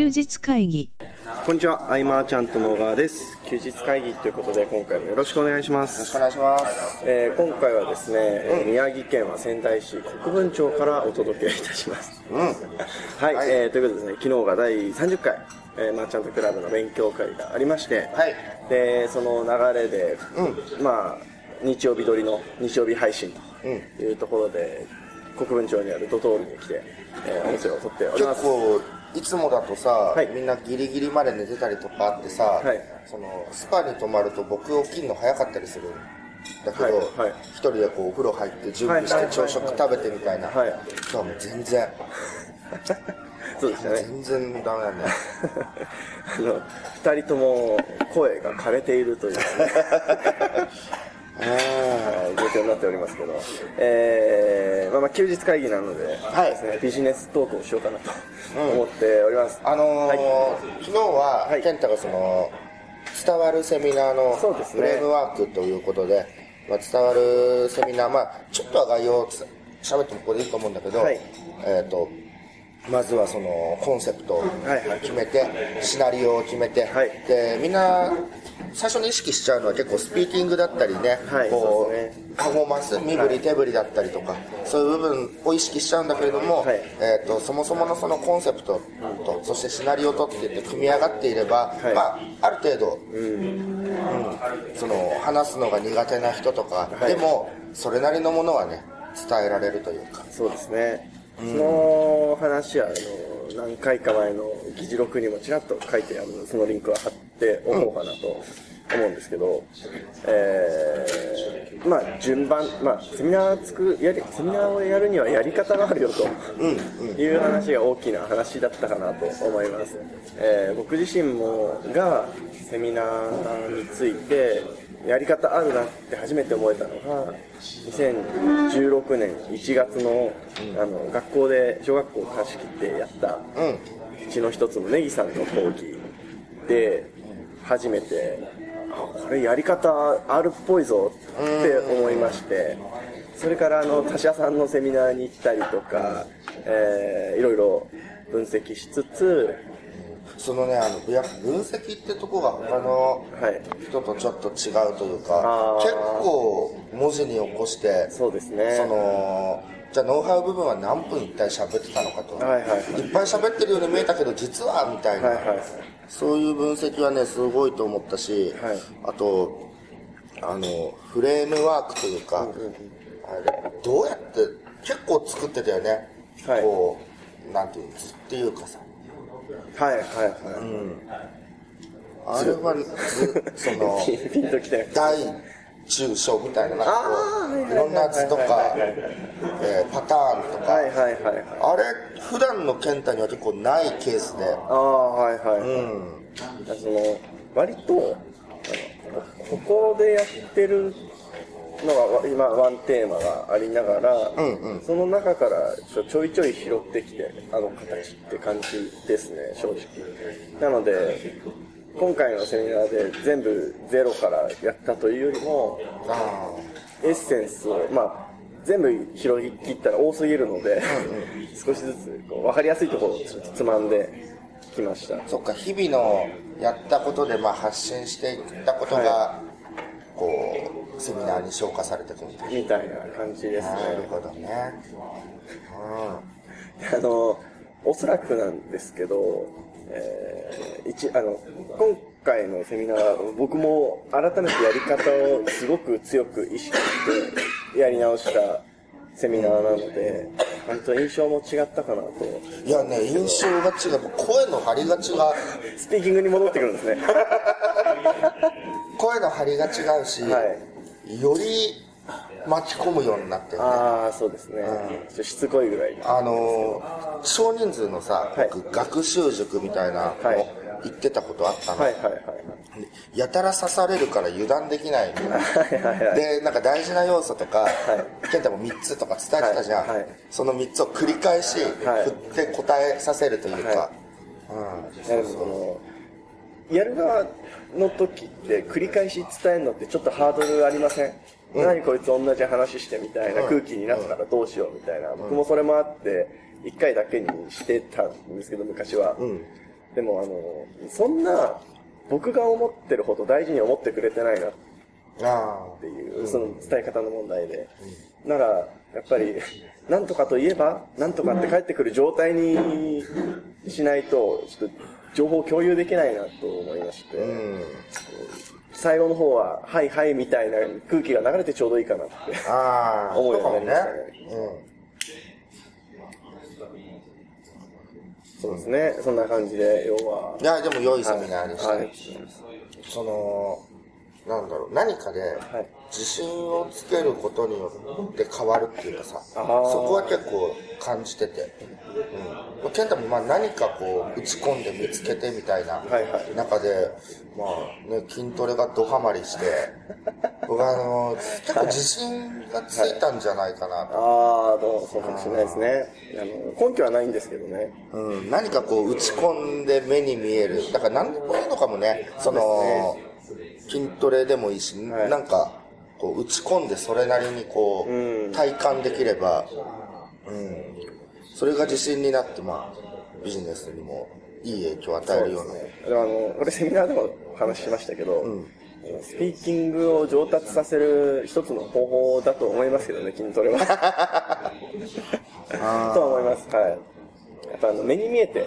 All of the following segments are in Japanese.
休日会議こんにちは、アイマーちゃんと野川です。休日会議ということで、今回もよろしくお願いします。よろしくお願いします。えー今回はですね、えー宮城県は仙台市国分町からお届けいたします。うん。はい、はいえーということでですね、昨日が第30回、えーマーチャントクラブの勉強会がありまして、はいで、その流れで、まあ、日曜日撮りの日曜日配信というところで、国分町にあるドトールに来て、えー音声を撮っており結ます。構、いつもだとさ、はい。みんなギリギリまで寝てたりとかあってさ、はい。そのスパに泊まると僕起きるの早かったりするんだけど、はい。人でこうお風呂入って準備して朝食食べてみたいな、はい。今日はもう全然、そうでしたね。全然ダメなんだよ。あの、二人とも声が枯れているという、ね、はい状況になっておりますけど、えー、まあまあ休日会議なので、はい。ですね、ビジネストークをしようかなと思っております。あのー昨日は、はい。健太がその、伝わるセミナーのフレームワークということで、まあ、伝わるセミナー、まあ、ちょっとは概要をつ喋ってもここでいいと思うんだけど、はい。えっ、と、まずはそのコンセプトをはいはい。決めて、シナリオを決めて、はい。でみんな最初に意識しちゃうのは結構スピーキングだったりね、はい。こうそうですパフォーマンス身振り手振りだったりとかそういう部分を意識しちゃうんだけれども、はい。えー、とそもそものそのコンセプトと、そしてシナリオとって言って組み上がっていれば、はい。まあ、ある程度、うんその話すのが苦手な人とか、はい。でもそれなりのものはね伝えられるというか。そうですね。その話は、あの、何回か前の議事録にもちらっと書いてある、そのリンクは貼っておこうかなと思うんですけど、えー、まあ、順番、まあ、セミナー作る、やり、セミナーをやるにはやり方があるよという話が大きな話だったかなと思います。えー、僕自身も、が、セミナーについて、やり方あるなって初めて思えたのが2016年1月の,、あの学校で小学校を貸し切ってやったうちの一つのネギさんの講義で初めてあこれやり方あるっぽいぞって思いましてそれからあの他社さんのセミナーに行ったりとか、えーいろいろ分析しつつそのねあのやっぱ分析ってとこが他のはい。人とちょっと違うというか、あー。結構文字に起こしてそうですね。そのじゃあノウハウ部分は何分一体喋ってたのかと、はいはいはい。っぱい喋ってるように見えたけど実はみたいな、はいはいそういう分析はねすごいと思ったし、はい。あとあのフレームワークというか、あれどうやって結構作ってたよね、はい。こうなんていうの図っていうかさはいはいはい、あれはずそのピンピンときて大中小みたいななんかいろんな図とかえーパターンとか、はいはいはい。はいあれ普段の健太には結構ないケースで。ああはいはい、うん。その割とここでやってるのがわ今ワンテーマがありながら、その中からちょいちょい拾ってきてあの形って感じですね正直。なので今回のセミナーで全部ゼロからやったというよりもあエッセンスを、まあ、全部拾い切ったら多すぎるので、少しずつこう分かりやすいところをちょっとつまんできました。ーそっか日々のやったことでまあ発信していったことが、はこうセミナーに消化されてくるみたいな感じですななるね。ほどねあの、おそらくなんですけど、えー一あの今回のセミナー、僕も改めてやり方をすごく強く意識してやり直したセミナーなので、本当印象も違ったかなと。うんいやね印象が違う声の張りが違うスピーキングに戻ってくるんですね。声の張りが違うし、はい。より巻き込むようになってるね。ああ、そうですね。ちょっとしつこいぐらいで。あのー少人数のさ、はい。僕学習塾みたいなのはい。行ってたことあったの、はいはいはい。やたら刺されるから油断できないみたいなはいはいはい。でなんか大事な要素とか、健太も3つとか伝えてたじゃん、はい。はいその3つを繰り返しはい。振って答えさせるというか、はうん。なるほど。やる側の時って繰り返し伝えるのってちょっとハードルありません、何こいつ同じ話してみたいな空気になったらどうしようみたいな、僕もそれもあって1回だけにしてたんですけど昔は、でもあの、そんな、僕が思ってるほど大事に思ってくれてないなっあていう、その伝え方の問題で。なら、やっぱり、なんとかといえば、なんとかって帰ってくる状態にしないと、ちょっと情報共有できないなと思いまして。最後の方は、はいはいみたいな空気が流れてちょうどいいかなって。ああ。思うようになりましたね。そうですね。そんな感じで、要はうん。い。や、でも良いセミナーでした。はい。その、なんだろう、何かではい自信をつけることによって変わるっていうかさ、そこは結構感じてて、うん。健太もまあ何かこう打ち込んで見つけてみたいな中で、まあね、筋トレがドハマりして、僕はあの、結構自信がついたんじゃないかなと。ああ、どうもそうかもしれないですね。あの、根拠はないんですけどね。うん、何かこう打ち込んで目に見える。だから何でもいいのかもね。その、筋トレでもいいし、はいなんか、こう打ち込んでそれなりにこう、うん体感できれば、うん、それが自信になって、まあ、ビジネスにもいい影響を与えるような。ね。でもあの、これセミナーでも話しましたけど、スピーキングを上達させる一つの方法だと思いますけどね、筋トレは。とは思います。はい。やっぱあの、目に見えて、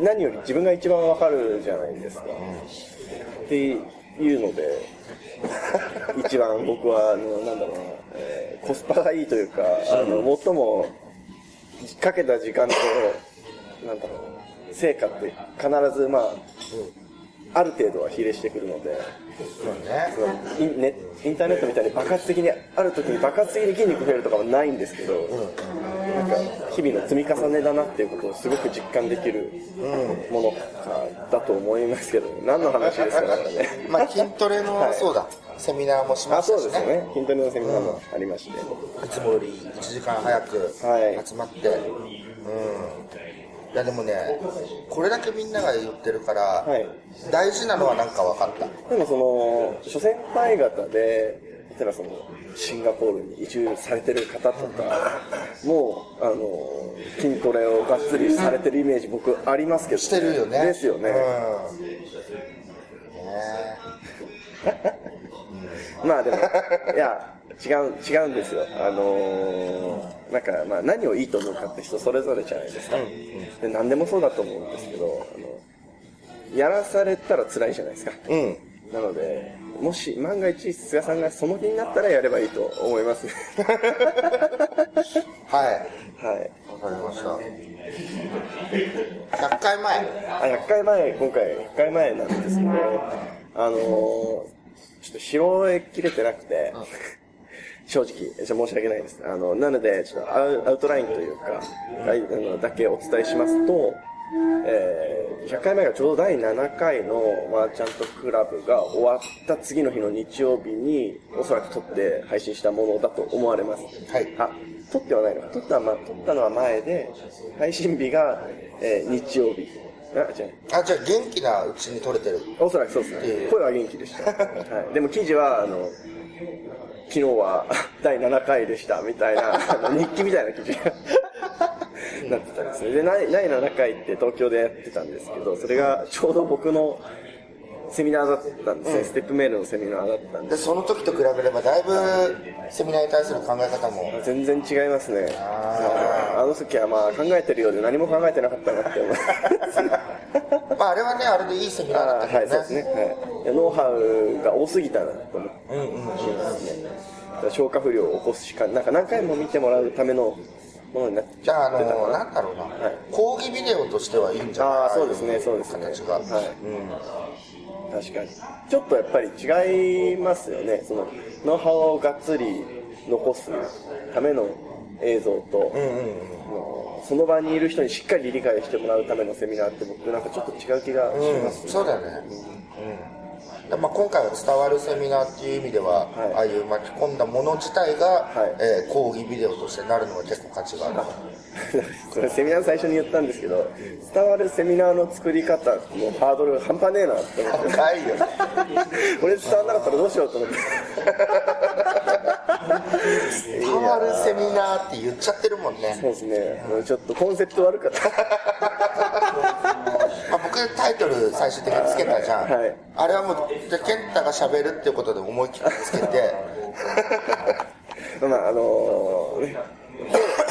何より自分が一番わかるじゃないですか。っていうので、一番僕は、あの、なんだろうな、えーコスパがいいというか、あの、最も、かけた時間と、なんだろう、成果って必ず、まあ、ある程度は比例してくるので、そうね。インターネットみたいに爆発的にある時に爆発的に筋肉増えるとかはないんですけど、なんか日々の積み重ねだなっていうことをすごく実感できるものかだと思いますけど、何の話ですかね。まあ筋トレの、はいそうだ、セミナーもしまあ、したしね。そうですよね。筋トレのセミナーもありまして。いつもより1時間早くはい集まって、うん。いやでもね、これだけみんなが言ってるから、はい大事なのはなんか分かった。でもその、諸先輩方で、例えばその、シンガポールに移住されてる方とか、もう、あの、筋トレをがっつりされてるイメージ僕ありますけど、してるよね。ですよね。うん。ねまあでも、いや、違う、違うんですよ。あのーなんか、まあ何をいいと思うかって人それぞれじゃないですか。で何でもそうだと思うんですけど、あの、やらされたら辛いじゃないですか。うん。なので、もし万が一菅さんがその気になったらやればいいと思います。はい。はい。わかりました。100回前。あ、100回前、今回100回前なんですけど、あのーちょっと拾えきれてなくて、正直、申し訳ないです。あの、なので、ちょっとアウアウトラインというか、はいあのだけお伝えしますと、えー100回前がちょうど第7回のマーチャントクラブが終わった次の日の日曜日に、おそらく撮って配信したものだと思われます。はいあ、撮ってはないのか。撮った,、まあ、撮ったのは前で、配信日が、えー日曜日。あ、違う。あ、じゃあ元気なうちに撮れてる。おそらくそうですね。声は元気でした。はい、でも記事は、あの、昨日は 第7回でしたみたいな、日記みたいな記事が なってたんですね。で、第第7回って東京でやってたんですけど、それがちょうど僕のセミナーだったんですね。ステップメールのセミナーだったんでで、その時と比べればだいぶセミナーに対する考え方も、全然違いますね。ああの時はまあ考えてるようで何も考えてなかったなって思います。まああれはね、あれでいいセミナーだったけどそうですね。はい。ノウハウが多すぎたなと思って。うんうんうん。消化不良を起こすしか、なんか何回も見てもらうためのものになっちじゃあ、あゃってたかの、な。なんだろうな、い講義ビデオとしてはいいんじゃない？ああ、そうですね、そうですね。形が。はい。うん。確かに。ちょっとやっぱり違いますよね。その、ノウハウをがっつり残すための映像と、うんうんうん。その場にいる人にしっかり理解してもらうためのセミナーって僕なんかちょっと違う気がします、うん、そうだよね。うん。でまあ、今回は伝わるセミナーっていう意味では、はいああいう巻き込んだもの自体が、はいえー講義ビデオとしてなるのは結構価値がある。それセミナー最初に言ったんですけど、伝わるセミナーの作り方のハードル半端ねえなって思って。高いよね。これ伝わんなかったらどうしようと思って。伝わるセミナーって言っちゃってるもんね。そうですね。ちょっとコンセプト悪かった。局タイトル最終的につけたじゃん、はい。あれはもうで健太が喋るっていうことで思い切ってつけて。まああのね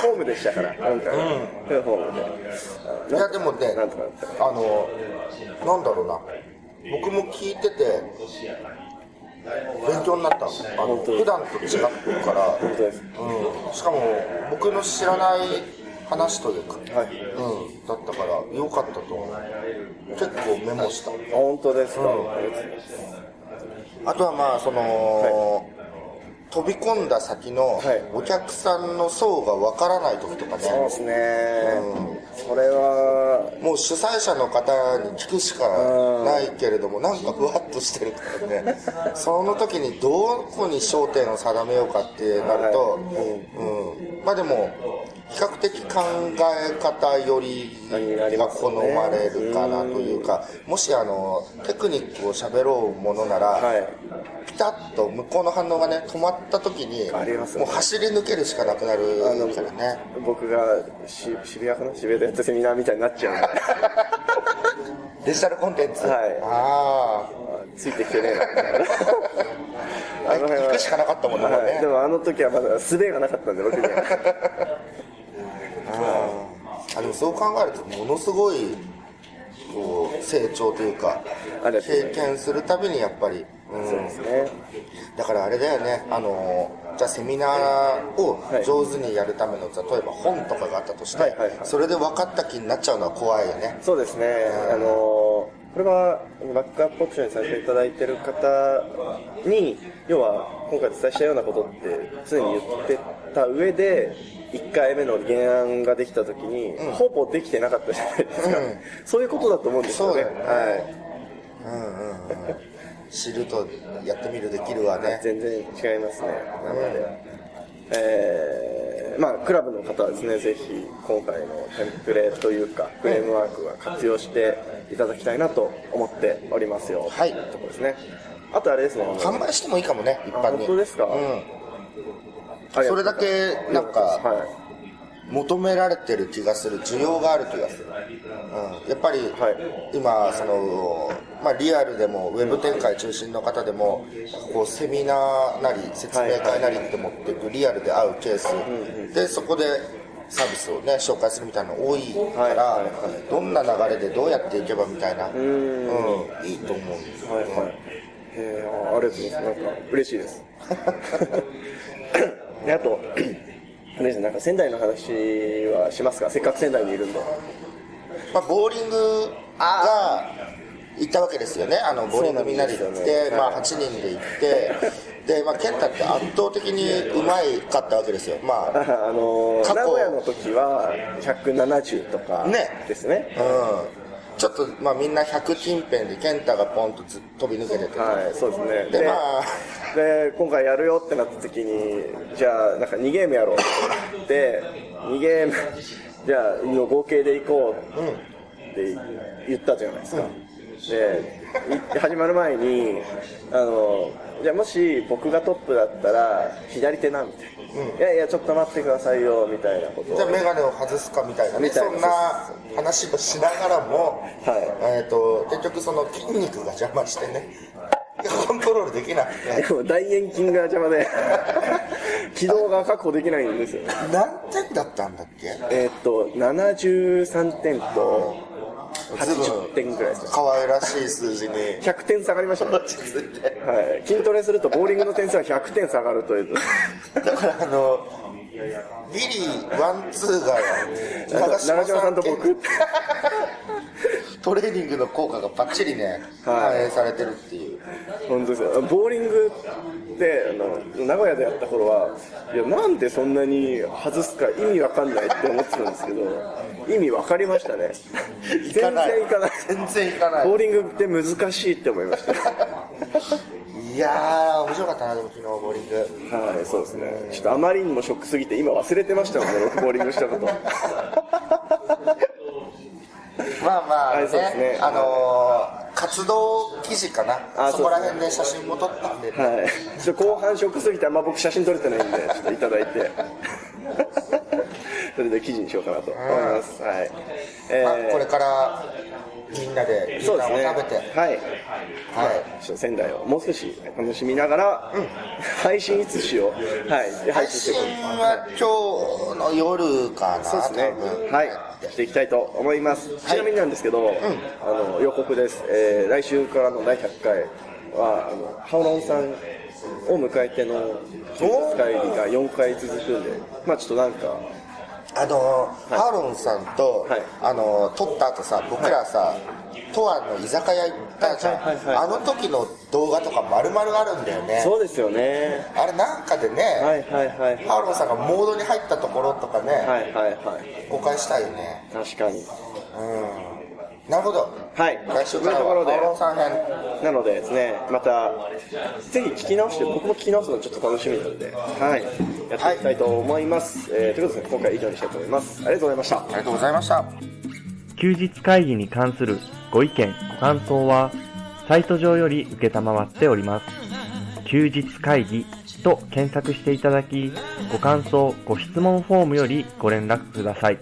ホホームでしたから今回は、ホームで。いやでもねあのなんだろうな。僕も聞いてて勉強になったあの普段と違うから、うん、しかも僕の知らない話というか、はい。うん、だったからよかったと思う。結構メモした。あ本当ですか、あとはまあその、飛び込んだ先のはい。お客さんの層がわからない時とかね、そうですね、それはもう主催者の方に聞くしかないけれども、なんかふわっとしてるからね、その時にどこに焦点を定めようかってなると、うん。まあでも、比較的考え方よりが好まれるかなというか、もしあのテクニックを喋ろうものなら、はい。ピタッと向こうの反応がね、止まった時に、ありますよね。もう走り抜けるしかなくなるからね。僕がし渋谷かな？渋谷でやったセミナーみたいになっちゃうデジタルコンテンツ？はい。あついてきてねえな。あ。行くしかなかったもんね、もうね。はい。でもあの時はまだ術がなかったんで僕には あでもそう考えるとものすごいこう成長というか経験するたびにやっぱり、うん。そうですね。だからあれだよねあのじゃあセミナーを上手にやるための、例えば本とかがあったとして、それで分かった気になっちゃうのは怖いよね。そうですね。あのこれはバックアップオプションにさせていただいてる方に要は今回伝えしたようなことって常に言ってた上で1回目の原案ができた時に、ほぼできてなかったじゃないですか、そういうことだと思うんですよね。ね。はい。うんうんうん知るとやってみるできるわね。全然違いますねなので、えーまあクラブの方はですねぜひ今回のテンプレというかフレームワークは活用していただきたいなと思っておりますよ。はい。ところですね。あとあれですね販売してもいいかもね一般に。本当ですか？うんそれだけなんかはい求められてる気がする需要がある気がする、うん、やっぱり、はい。今その、まあ、リアルでもウェブ展開中心の方でもこうセミナーなり説明会なりって持っていくリアルで会うケース、でそこでサービスをね紹介するみたいなの多いから、はいはいはどんな流れでどうやっていけばみたいな。うん。いいと思うんです。よ、はいはい。えー、あありがとうございます。なんか嬉しいです であとあれですねなんか仙台の話はしますか？せっかく仙台にいるんで。まあ、ボーリングが行ったわけですよね、あのボーリングみんなで行って、ね。まあ、8人で行って、でまあ、健太って圧倒的にうまいかったわけですよ、まあ、あの過去。名古屋の時は170とかね。ですね。うん、ちょっと、まあ、みんな100近辺で健太がポンとず飛び抜けてて、はいそうですね。でまあ。で今回やるよってなった時にじゃあなんか2ゲームやろう。って言って2ゲームじゃあの合計で行こうって言ったじゃないですか、でい始まる前にあのじゃあもし僕がトップだったら左手なみたいな、いやいやちょっと待ってくださいよみたいなこと。をじゃあ眼鏡を外すかみたいなね。そんな話をしながらも、はい。えー、と結局その筋肉が邪魔してね。コントロールできなくてでも大円筋が邪魔で。軌道が確保できないんですよ。何点だったんだっけ？えーっと73点と80点ぐらいですね。可愛らしい数字に。100点下がりましたね、はい、筋トレするとボーリングの点数は100点下がるという。だからあのビリーワンツーが長長嶋さんと僕トレーニングの効果がバッチリねはい。反映されてるっていう。本当ですよ。ボーリングってあの名古屋でやった頃はいやなんでそんなに外すか意味わかんないって思ってたんですけど意味わかりましたね。全然いかない。全然いかない。ボーリングって難しいって思いました。いやー面白かったなでも昨日ボーリング。はいそうですね。ちょっとあまりにもショックすぎて今忘れてましたもんね僕ボーリングしたことまあまあ、ねはいそうですね。あのー活動記事かな。あそこら辺で写真も撮ったんで、はい、後半ショックすぎてあんま僕写真撮れてないんで ちょっといただいて。それで記事にしようかなと思います、はい。えまあ、ー。これからみんなで牛そうですね。食べて、はい。はい。仙台をもう少し楽しみながら、配信いつしよう。はい。で配信は今日の夜かなそうですね。はい。していきたいと思います、ちなみになんですけど、あの予告です、えー来週からの第100回はあのハオロンさんを迎えての会議が4回続くんでまあちょっとなんかあのハーロンさんと、はい。あの撮った後さ僕らさとあの居酒屋行ったじゃん、はいはいはいあの時の動画とか丸々あるんだよね。そうですよね。あれなんかでね、はいはいはい。ハーロンさんがモードに入ったところとかね、はいはいはい。公開したいよね。確かに。うんなるほどはい来週からはというところでハーロンさん編なのでですね、また、ぜひ聞き直して、僕も聞き直すのちょっと楽しみなので、はい、やっていきたいと思います。えーということで、今回は以上にしたいと思います。ありがとうございました。ありがとうございました休日会議に関するご意見、ご感想は、サイト上より受けたまわっております。休日会議と検索していただき、ご感想、ご質問フォームよりご連絡ください。